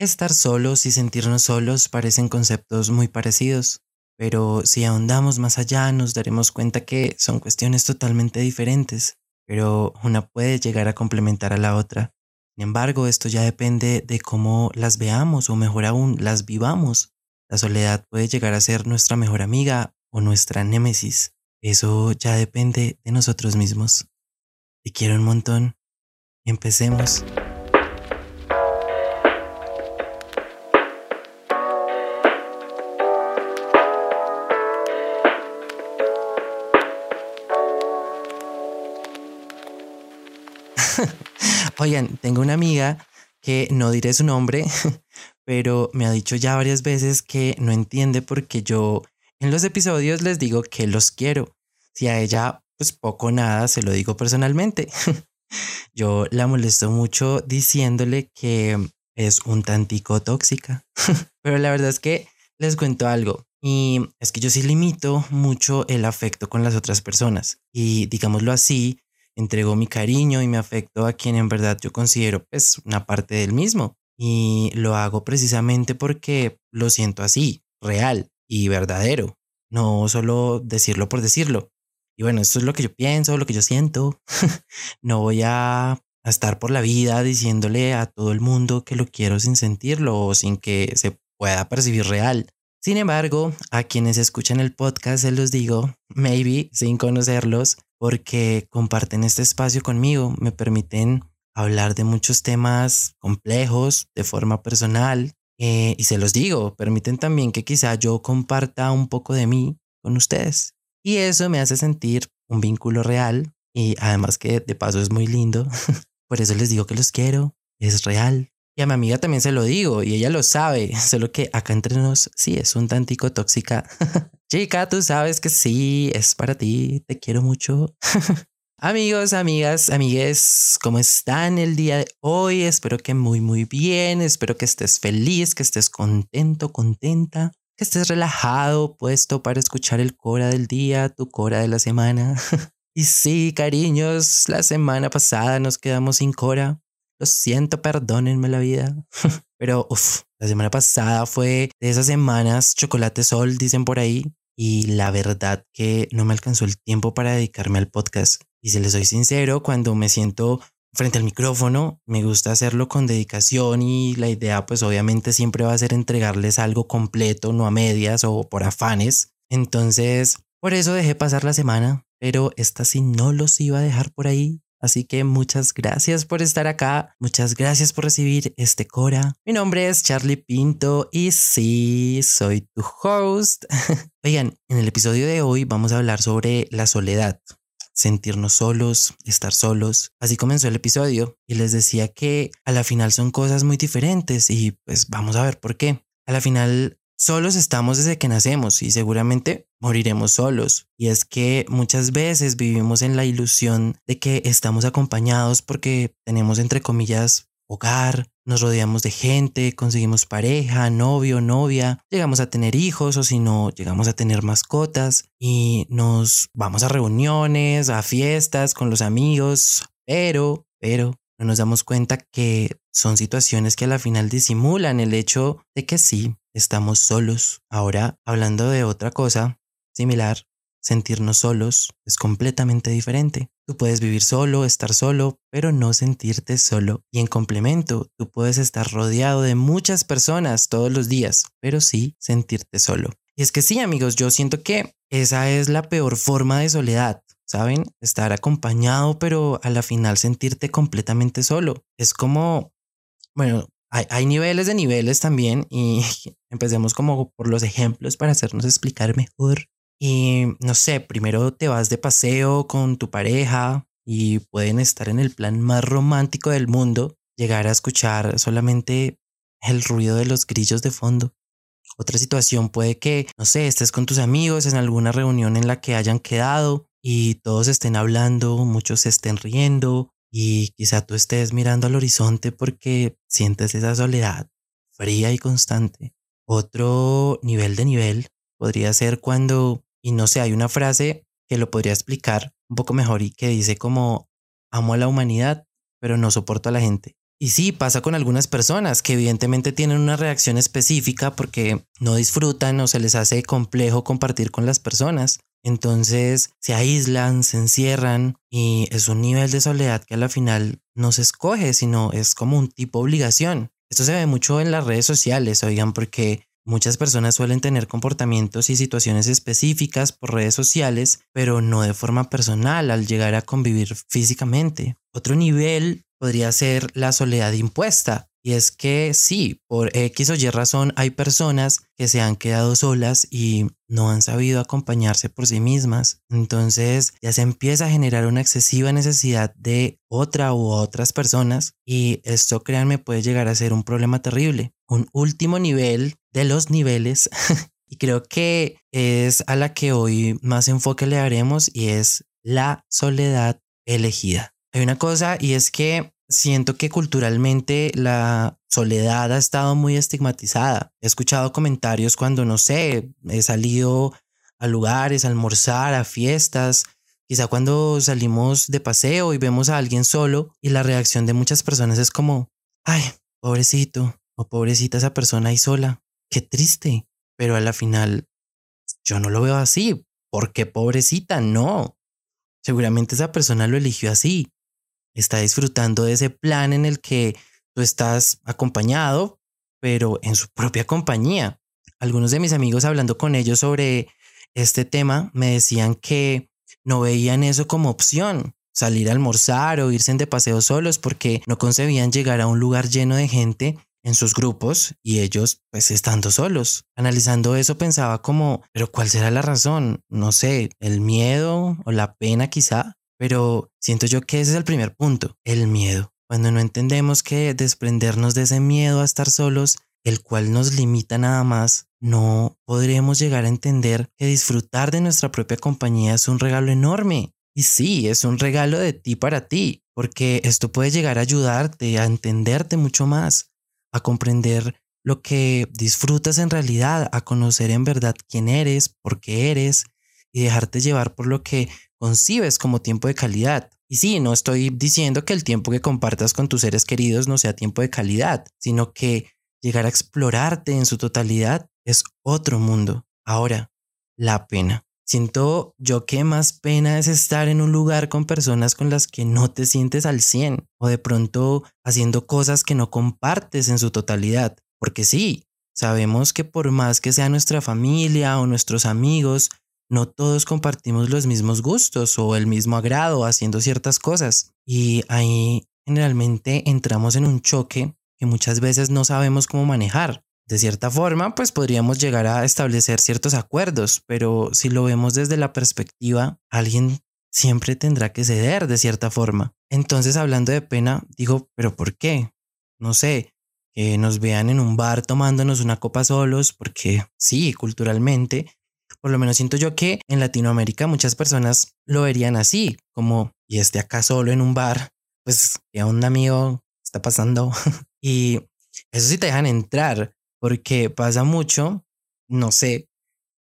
Estar solos y sentirnos solos parecen conceptos muy parecidos, pero si ahondamos más allá nos daremos cuenta que son cuestiones totalmente diferentes, pero una puede llegar a complementar a la otra. Sin embargo, esto ya depende de cómo las veamos o mejor aún las vivamos. La soledad puede llegar a ser nuestra mejor amiga o nuestra némesis. Eso ya depende de nosotros mismos. Te quiero un montón. Empecemos. Oigan, tengo una amiga que no diré su nombre, pero me ha dicho ya varias veces que no entiende por qué yo en los episodios les digo que los quiero. Si a ella, pues poco o nada, se lo digo personalmente. yo la molesto mucho diciéndole que es un tantico tóxica. pero la verdad es que les cuento algo. Y es que yo sí limito mucho el afecto con las otras personas. Y digámoslo así, entrego mi cariño y mi afecto a quien en verdad yo considero pues una parte del mismo. Y lo hago precisamente porque lo siento así, real y verdadero, no solo decirlo por decirlo. Y bueno, esto es lo que yo pienso, lo que yo siento. no voy a, estar por la vida diciéndole a todo el mundo que lo quiero sin sentirlo o sin que se pueda percibir real. Sin embargo, a quienes escuchan el podcast se los digo, maybe sin conocerlos, porque comparten este espacio conmigo, me permiten hablar de muchos temas complejos de forma personal eh, y se los digo, permiten también que quizá yo comparta un poco de mí con ustedes. Y eso me hace sentir un vínculo real y además que de paso es muy lindo. Por eso les digo que los quiero, es real. Y a mi amiga también se lo digo y ella lo sabe, solo que acá entre nos sí es un tantico tóxica. Chica, tú sabes que sí, es para ti, te quiero mucho. Amigos, amigas, amigues, ¿cómo están el día de hoy? Espero que muy, muy bien, espero que estés feliz, que estés contento, contenta, que estés relajado, puesto para escuchar el cora del día, tu cora de la semana. y sí, cariños, la semana pasada nos quedamos sin cora. Lo siento, perdónenme la vida. Pero, la semana pasada fue de esas semanas chocolate sol, dicen por ahí y la verdad que no me alcanzó el tiempo para dedicarme al podcast. Y si les soy sincero, cuando me siento frente al micrófono, me gusta hacerlo con dedicación y la idea pues obviamente siempre va a ser entregarles algo completo, no a medias o por afanes. Entonces, por eso dejé pasar la semana, pero esta sí no los iba a dejar por ahí. Así que muchas gracias por estar acá, muchas gracias por recibir este Cora. Mi nombre es Charlie Pinto y sí, soy tu host. Oigan, en el episodio de hoy vamos a hablar sobre la soledad, sentirnos solos, estar solos. Así comenzó el episodio y les decía que a la final son cosas muy diferentes y pues vamos a ver por qué. A la final Solos estamos desde que nacemos y seguramente moriremos solos. Y es que muchas veces vivimos en la ilusión de que estamos acompañados porque tenemos, entre comillas, hogar, nos rodeamos de gente, conseguimos pareja, novio, novia, llegamos a tener hijos o si no, llegamos a tener mascotas y nos vamos a reuniones, a fiestas con los amigos, pero, pero no nos damos cuenta que son situaciones que a la final disimulan el hecho de que sí, estamos solos. Ahora, hablando de otra cosa similar, sentirnos solos es completamente diferente. Tú puedes vivir solo, estar solo, pero no sentirte solo. Y en complemento, tú puedes estar rodeado de muchas personas todos los días, pero sí sentirte solo. Y es que sí, amigos, yo siento que esa es la peor forma de soledad. ¿saben? Estar acompañado, pero a la final sentirte completamente solo. Es como, bueno, hay, niveles de niveles también y empecemos como por los ejemplos para hacernos explicar mejor. Y no sé, primero te vas de paseo con tu pareja y pueden estar en el plan más romántico del mundo, llegar a escuchar solamente el ruido de los grillos de fondo. Otra situación puede que, no sé, estés con tus amigos en alguna reunión en la que hayan quedado y todos estén hablando, muchos estén riendo y quizá tú estés mirando al horizonte porque sientes esa soledad fría y constante. Otro nivel de nivel podría ser cuando, y no sé, hay una frase que lo podría explicar un poco mejor y que dice como amo a la humanidad, pero no soporto a la gente. Y sí, pasa con algunas personas que evidentemente tienen una reacción específica porque no disfrutan o se les hace complejo compartir con las personas. Entonces se aíslan, se encierran y es un nivel de soledad que a la final no se escoge, sino es como un tipo obligación. Esto se ve mucho en las redes sociales, oigan, porque muchas personas suelen tener comportamientos y situaciones específicas por redes sociales, pero no de forma personal al llegar a convivir físicamente. Otro nivel podría ser la soledad impuesta. Y es que sí, por X o Y razón hay personas que se han quedado solas y no han sabido acompañarse por sí mismas. Entonces ya se empieza a generar una excesiva necesidad de otra u otras personas y esto, créanme, puede llegar a ser un problema terrible. Un último nivel de los niveles y creo que es a la que hoy más enfoque le haremos y es la soledad elegida. Hay una cosa y es que siento que culturalmente la soledad ha estado muy estigmatizada. He escuchado comentarios cuando, no sé, he salido a lugares, a almorzar, a fiestas, quizá cuando salimos de paseo y vemos a alguien solo y la reacción de muchas personas es como, ay, pobrecito o pobrecita esa persona ahí sola, qué triste. Pero a la final yo no lo veo así. ¿Por qué pobrecita? No. Seguramente esa persona lo eligió así está disfrutando de ese plan en el que tú estás acompañado, pero en su propia compañía. Algunos de mis amigos hablando con ellos sobre este tema me decían que no veían eso como opción, salir a almorzar o irse de paseo solos porque no concebían llegar a un lugar lleno de gente en sus grupos y ellos pues estando solos. Analizando eso pensaba como, pero ¿cuál será la razón? No sé, el miedo o la pena quizá. Pero siento yo que ese es el primer punto, el miedo. Cuando no entendemos que desprendernos de ese miedo a estar solos, el cual nos limita nada más, no podremos llegar a entender que disfrutar de nuestra propia compañía es un regalo enorme. Y sí, es un regalo de ti para ti, porque esto puede llegar a ayudarte a entenderte mucho más, a comprender lo que disfrutas en realidad, a conocer en verdad quién eres, por qué eres y dejarte llevar por lo que concibes como tiempo de calidad. Y sí, no estoy diciendo que el tiempo que compartas con tus seres queridos no sea tiempo de calidad, sino que llegar a explorarte en su totalidad es otro mundo. Ahora, la pena. Siento yo que más pena es estar en un lugar con personas con las que no te sientes al 100 o de pronto haciendo cosas que no compartes en su totalidad. Porque sí, sabemos que por más que sea nuestra familia o nuestros amigos, no todos compartimos los mismos gustos o el mismo agrado haciendo ciertas cosas. Y ahí generalmente entramos en un choque que muchas veces no sabemos cómo manejar. De cierta forma, pues podríamos llegar a establecer ciertos acuerdos, pero si lo vemos desde la perspectiva, alguien siempre tendrá que ceder de cierta forma. Entonces, hablando de pena, digo, pero ¿por qué? No sé, que nos vean en un bar tomándonos una copa solos, porque sí, culturalmente por lo menos siento yo que en Latinoamérica muchas personas lo verían así, como, y esté acá solo en un bar, pues, ¿qué un amigo? Está pasando. y eso sí te dejan entrar, porque pasa mucho, no sé,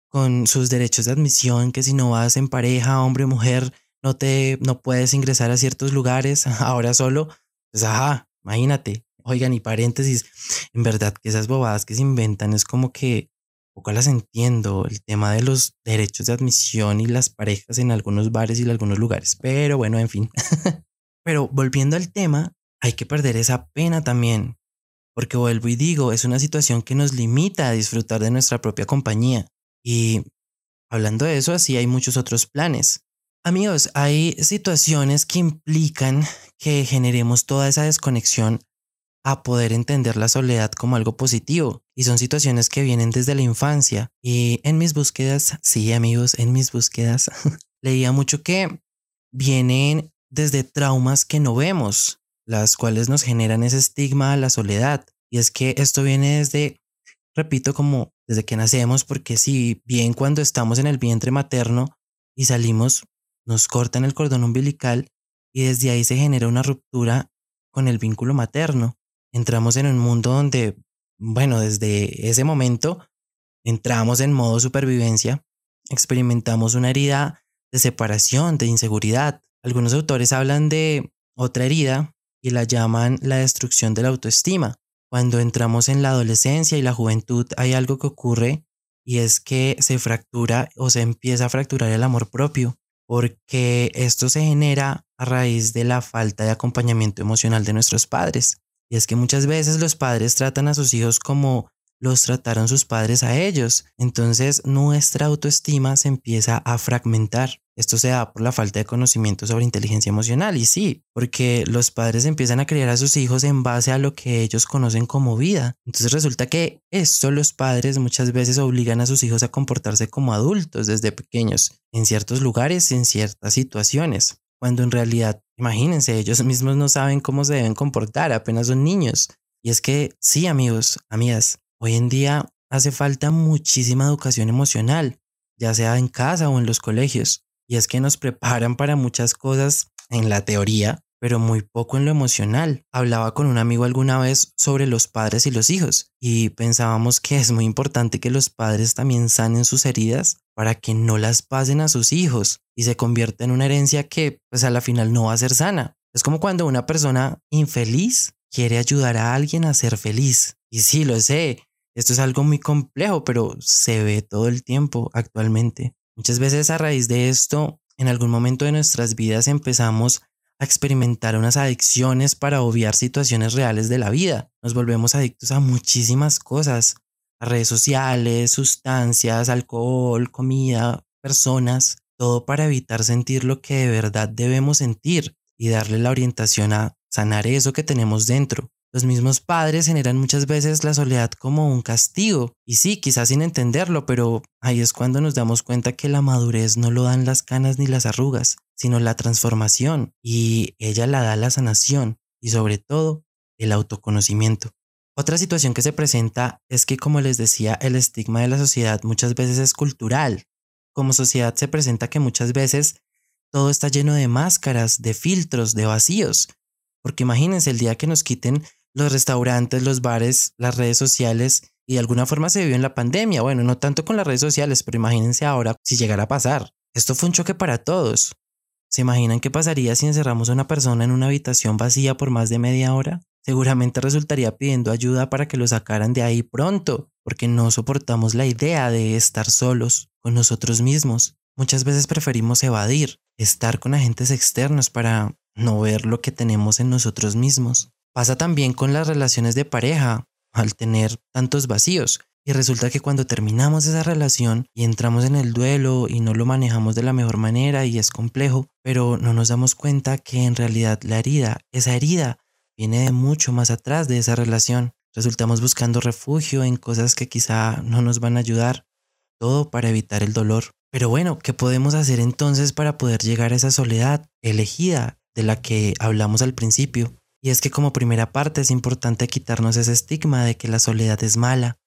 con sus derechos de admisión, que si no vas en pareja, hombre o mujer, no te, no puedes ingresar a ciertos lugares, ahora solo, pues ajá, imagínate. Oigan, y paréntesis, en verdad que esas bobadas que se inventan es como que poco las entiendo, el tema de los derechos de admisión y las parejas en algunos bares y en algunos lugares, pero bueno, en fin. pero volviendo al tema, hay que perder esa pena también, porque vuelvo y digo, es una situación que nos limita a disfrutar de nuestra propia compañía. Y hablando de eso, así hay muchos otros planes. Amigos, hay situaciones que implican que generemos toda esa desconexión a poder entender la soledad como algo positivo. Y son situaciones que vienen desde la infancia. Y en mis búsquedas, sí amigos, en mis búsquedas, leía mucho que vienen desde traumas que no vemos, las cuales nos generan ese estigma a la soledad. Y es que esto viene desde, repito, como desde que nacemos, porque si bien cuando estamos en el vientre materno y salimos, nos cortan el cordón umbilical y desde ahí se genera una ruptura con el vínculo materno entramos en un mundo donde, bueno, desde ese momento entramos en modo supervivencia, experimentamos una herida de separación, de inseguridad. Algunos autores hablan de otra herida y la llaman la destrucción de la autoestima. Cuando entramos en la adolescencia y la juventud hay algo que ocurre y es que se fractura o se empieza a fracturar el amor propio, porque esto se genera a raíz de la falta de acompañamiento emocional de nuestros padres. Y es que muchas veces los padres tratan a sus hijos como los trataron sus padres a ellos. Entonces nuestra autoestima se empieza a fragmentar. Esto se da por la falta de conocimiento sobre inteligencia emocional y sí, porque los padres empiezan a criar a sus hijos en base a lo que ellos conocen como vida. Entonces resulta que esto los padres muchas veces obligan a sus hijos a comportarse como adultos desde pequeños, en ciertos lugares en ciertas situaciones, cuando en realidad, imagínense, ellos mismos no saben cómo se deben comportar, apenas son niños. Y es que sí, amigos, amigas, hoy en día hace falta muchísima educación emocional, ya sea en casa o en los colegios y es que nos preparan para muchas cosas en la teoría, pero muy poco en lo emocional. Hablaba con un amigo alguna vez sobre los padres y los hijos y pensábamos que es muy importante que los padres también sanen sus heridas para que no las pasen a sus hijos y se convierta en una herencia que pues a la final no va a ser sana. Es como cuando una persona infeliz quiere ayudar a alguien a ser feliz. Y sí, lo sé, esto es algo muy complejo, pero se ve todo el tiempo actualmente. Muchas veces a raíz de esto, en algún momento de nuestras vidas empezamos a experimentar unas adicciones para obviar situaciones reales de la vida. Nos volvemos adictos a muchísimas cosas, a redes sociales, sustancias, alcohol, comida, personas, todo para evitar sentir lo que de verdad debemos sentir y darle la orientación a sanar eso que tenemos dentro. Los mismos padres generan muchas veces la soledad como un castigo. Y sí, quizás sin entenderlo, pero ahí es cuando nos damos cuenta que la madurez no lo dan las canas ni las arrugas, sino la transformación. Y ella la da la sanación y sobre todo el autoconocimiento. Otra situación que se presenta es que, como les decía, el estigma de la sociedad muchas veces es cultural. Como sociedad se presenta que muchas veces todo está lleno de máscaras, de filtros, de vacíos. Porque imagínense el día que nos quiten los restaurantes, los bares, las redes sociales y de alguna forma se vivió en la pandemia. Bueno, no tanto con las redes sociales, pero imagínense ahora si llegara a pasar. Esto fue un choque para todos. ¿Se imaginan qué pasaría si encerramos a una persona en una habitación vacía por más de media hora? Seguramente resultaría pidiendo ayuda para que lo sacaran de ahí pronto, porque no soportamos la idea de estar solos con nosotros mismos. Muchas veces preferimos evadir, estar con agentes externos para no ver lo que tenemos en nosotros mismos. Pasa también con las relaciones de pareja, al tener tantos vacíos. Y resulta que cuando terminamos esa relación y entramos en el duelo y no lo manejamos de la mejor manera y es complejo, pero no nos damos cuenta que en realidad la herida, esa herida, viene de mucho más atrás de esa relación. Resultamos buscando refugio en cosas que quizá no nos van a ayudar, todo para evitar el dolor. Pero bueno, ¿qué podemos hacer entonces para poder llegar a esa soledad elegida de la que hablamos al principio? Y es que como primera parte es importante quitarnos ese estigma de que la soledad es mala.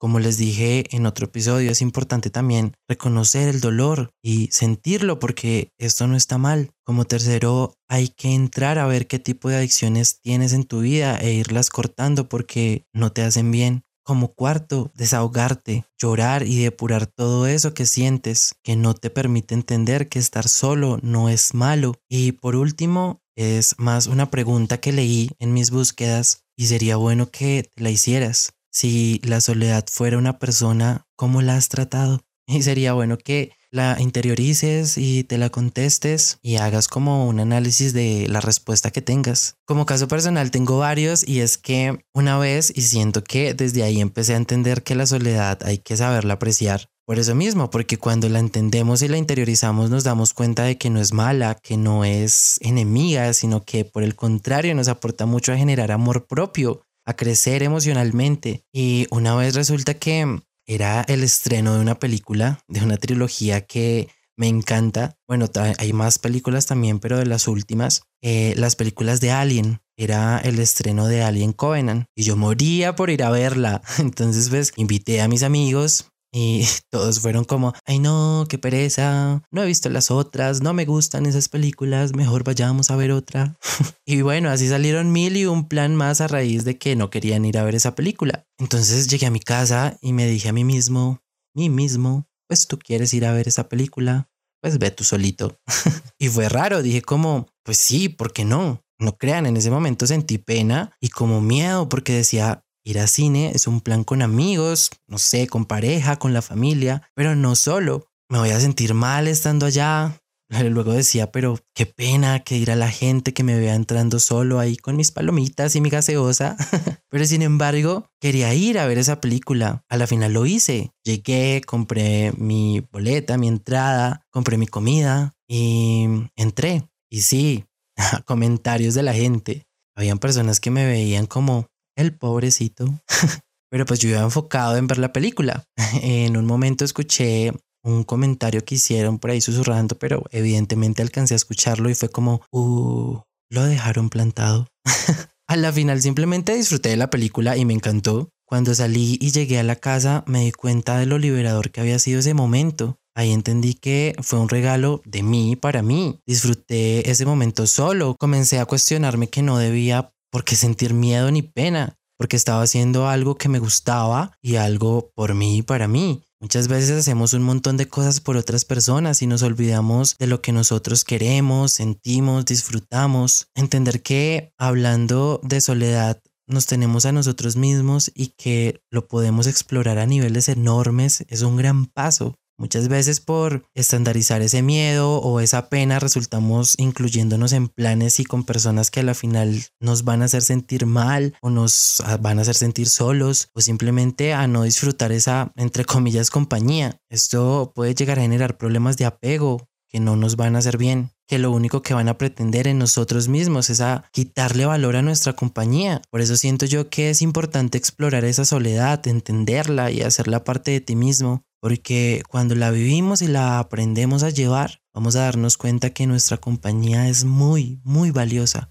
Como les dije en otro episodio, es importante también reconocer el dolor y sentirlo porque esto no está mal. Como tercero, hay que entrar a ver qué tipo de adicciones tienes en tu vida e irlas cortando porque no te hacen bien. Como cuarto, desahogarte, llorar y depurar todo eso que sientes, que no te permite entender que estar solo no es malo. Y por último, es más una pregunta que leí en mis búsquedas y sería bueno que la hicieras. Si la soledad fuera una persona, ¿cómo la has tratado? Y sería bueno que la interiorices y te la contestes y hagas como un análisis de la respuesta que tengas. Como caso personal tengo varios y es que una vez y siento que desde ahí empecé a entender que la soledad hay que saberla apreciar por eso mismo, porque cuando la entendemos y la interiorizamos nos damos cuenta de que no es mala, que no es enemiga, sino que por el contrario nos aporta mucho a generar amor propio, a crecer emocionalmente. Y una vez resulta que era el estreno de una película, de una trilogía que me encanta. Bueno, hay más películas también, pero de las últimas, eh, las películas de Alien. Era el estreno de Alien Covenant y yo moría por ir a verla. Entonces, pues invité a mis amigos, y todos fueron como, ay no, qué pereza, no he visto las otras, no me gustan esas películas, mejor vayamos a ver otra. y bueno, así salieron mil y un plan más a raíz de que no querían ir a ver esa película. Entonces llegué a mi casa y me dije a mí mismo, mí mismo, pues tú quieres ir a ver esa película, pues ve tú solito. y fue raro, dije como, pues sí, ¿por qué no? no crean, en ese momento sentí pena y como miedo porque decía, ir a cine es un plan con amigos, no sé, con pareja, con la familia, pero no solo. Me voy a sentir mal estando allá. Luego decía, pero qué pena que ir a la gente que me vea entrando solo ahí con mis palomitas y mi gaseosa. pero sin embargo, quería ir a ver esa película. A la final lo hice. Llegué, compré mi boleta, mi entrada, compré mi comida y entré. Y sí, comentarios de la gente. Habían personas que me veían como el pobrecito. Pero pues yo iba enfocado en ver la película. En un momento escuché un comentario que hicieron por ahí susurrando, pero evidentemente alcancé a escucharlo y fue como, uh, lo dejaron plantado. a la final simplemente disfruté de la película y me encantó. Cuando salí y llegué a la casa me di cuenta de lo liberador que había sido ese momento. Ahí entendí que fue un regalo de mí para mí. Disfruté ese momento solo. Comencé a cuestionarme que no debía por qué sentir miedo ni pena, porque estaba haciendo algo que me gustaba y algo por mí y para mí. Muchas veces hacemos un montón de cosas por otras personas y nos olvidamos de lo que nosotros queremos, sentimos, disfrutamos. Entender que hablando de soledad nos tenemos a nosotros mismos y que lo podemos explorar a niveles enormes es un gran paso. Muchas veces por estandarizar ese miedo o esa pena resultamos incluyéndonos en planes y con personas que a la final nos van a hacer sentir mal o nos van a hacer sentir solos o simplemente a no disfrutar esa, entre comillas, compañía. Esto puede llegar a generar problemas de apego que no nos van a hacer bien, que lo único que van a pretender en nosotros mismos es a quitarle valor a nuestra compañía. Por eso siento yo que es importante explorar esa soledad, entenderla y hacerla parte de ti mismo porque cuando la vivimos y la aprendemos a llevar, vamos a darnos cuenta que nuestra compañía es muy, muy valiosa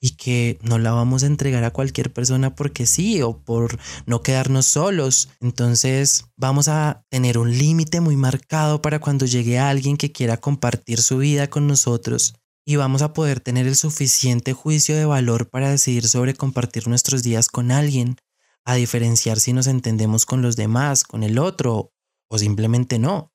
y que no la vamos a entregar a cualquier persona porque sí o por no quedarnos solos. Entonces vamos a tener un límite muy marcado para cuando llegue alguien que quiera compartir su vida con nosotros y vamos a poder tener el suficiente juicio de valor para decidir sobre compartir nuestros días con alguien, a diferenciar si nos entendemos con los demás, con el otro o simplemente no.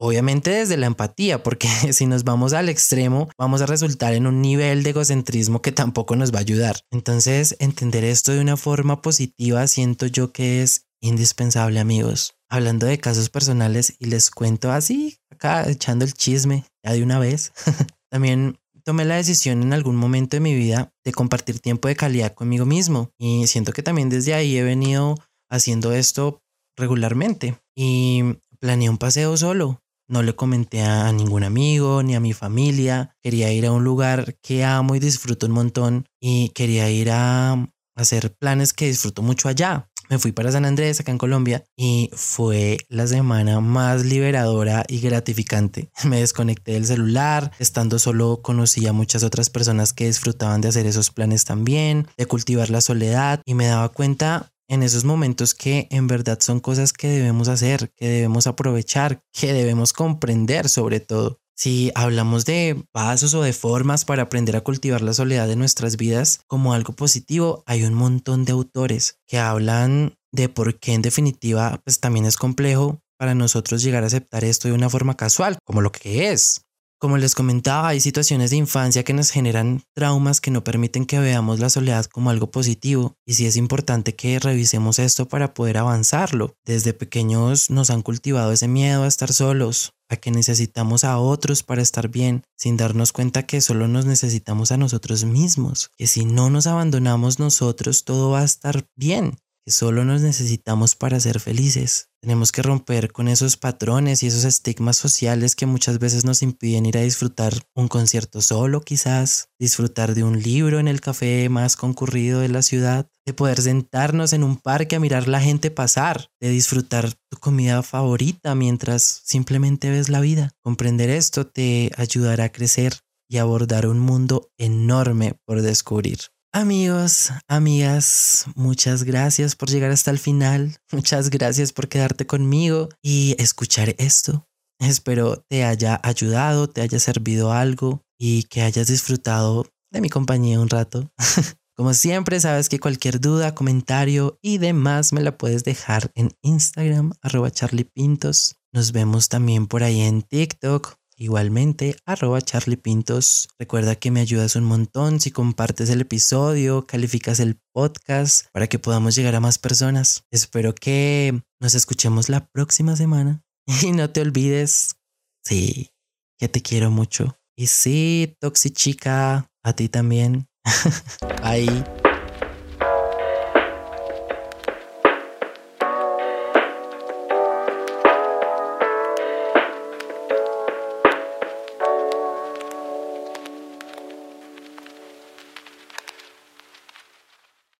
Obviamente desde la empatía, porque si nos vamos al extremo, vamos a resultar en un nivel de egocentrismo que tampoco nos va a ayudar. Entonces, entender esto de una forma positiva siento yo que es indispensable, amigos. Hablando de casos personales y les cuento así, acá echando el chisme ya de una vez. También tomé la decisión en algún momento de mi vida de compartir tiempo de calidad conmigo mismo y siento que también desde ahí he venido haciendo esto regularmente y planeé un paseo solo. No le comenté a ningún amigo ni a mi familia. Quería ir a un lugar que amo y disfruto un montón y quería ir a hacer planes que disfruto mucho allá. Me fui para San Andrés, acá en Colombia, y fue la semana más liberadora y gratificante. Me desconecté del celular, estando solo conocí a muchas otras personas que disfrutaban de hacer esos planes también, de cultivar la soledad, y me daba cuenta en esos momentos que en verdad son cosas que debemos hacer, que debemos aprovechar, que debemos comprender sobre todo. Si hablamos de pasos o de formas para aprender a cultivar la soledad de nuestras vidas como algo positivo, hay un montón de autores que hablan de por qué en definitiva pues también es complejo para nosotros llegar a aceptar esto de una forma casual, como lo que es. Como les comentaba, hay situaciones de infancia que nos generan traumas que no permiten que veamos la soledad como algo positivo y sí es importante que revisemos esto para poder avanzarlo. Desde pequeños nos han cultivado ese miedo a estar solos, a que necesitamos a otros para estar bien, sin darnos cuenta que solo nos necesitamos a nosotros mismos, que si no nos abandonamos nosotros todo va a estar bien que solo nos necesitamos para ser felices. Tenemos que romper con esos patrones y esos estigmas sociales que muchas veces nos impiden ir a disfrutar un concierto solo quizás, disfrutar de un libro en el café más concurrido de la ciudad, de poder sentarnos en un parque a mirar la gente pasar, de disfrutar tu comida favorita mientras simplemente ves la vida. Comprender esto te ayudará a crecer y abordar un mundo enorme por descubrir. Amigos, amigas, muchas gracias por llegar hasta el final. Muchas gracias por quedarte conmigo y escuchar esto. Espero te haya ayudado, te haya servido algo y que hayas disfrutado de mi compañía un rato. Como siempre, sabes que cualquier duda, comentario y demás me la puedes dejar en Instagram, arroba charliepintos. Nos vemos también por ahí en TikTok igualmente arroba Charlie Pintos. Recuerda que me ayudas un montón si compartes el episodio, calificas el podcast para que podamos llegar a más personas. Espero que nos escuchemos la próxima semana. Y no te olvides, sí, que te quiero mucho. Y sí, Toxi Chica, a ti también. Bye.